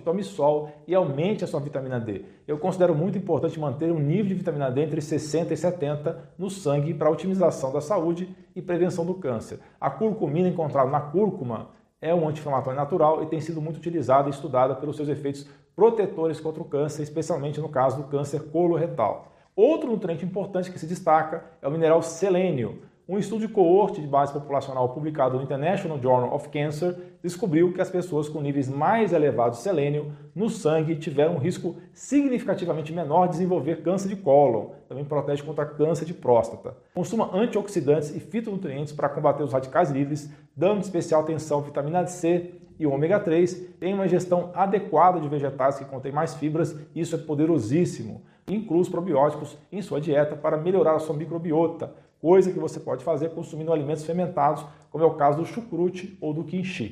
tome sol e aumente a sua vitamina D. Eu considero muito importante manter um nível de vitamina D entre 60 e 70 no sangue para otimização da saúde e prevenção do câncer. A curcumina encontrada na cúrcuma é um anti-inflamatório natural e tem sido muito utilizada e estudada pelos seus efeitos protetores contra o câncer, especialmente no caso do câncer coloretal. Outro nutriente importante que se destaca é o mineral selênio. Um estudo de coorte de base populacional publicado no International Journal of Cancer descobriu que as pessoas com níveis mais elevados de selênio no sangue tiveram um risco significativamente menor de desenvolver câncer de cólon. Também protege contra câncer de próstata. Consuma antioxidantes e fitonutrientes para combater os radicais livres, dando especial atenção à vitamina C e ômega 3. Tem uma ingestão adequada de vegetais que contêm mais fibras, isso é poderosíssimo. Inclua os probióticos em sua dieta para melhorar a sua microbiota coisa que você pode fazer consumindo alimentos fermentados, como é o caso do chucrute ou do quinchi.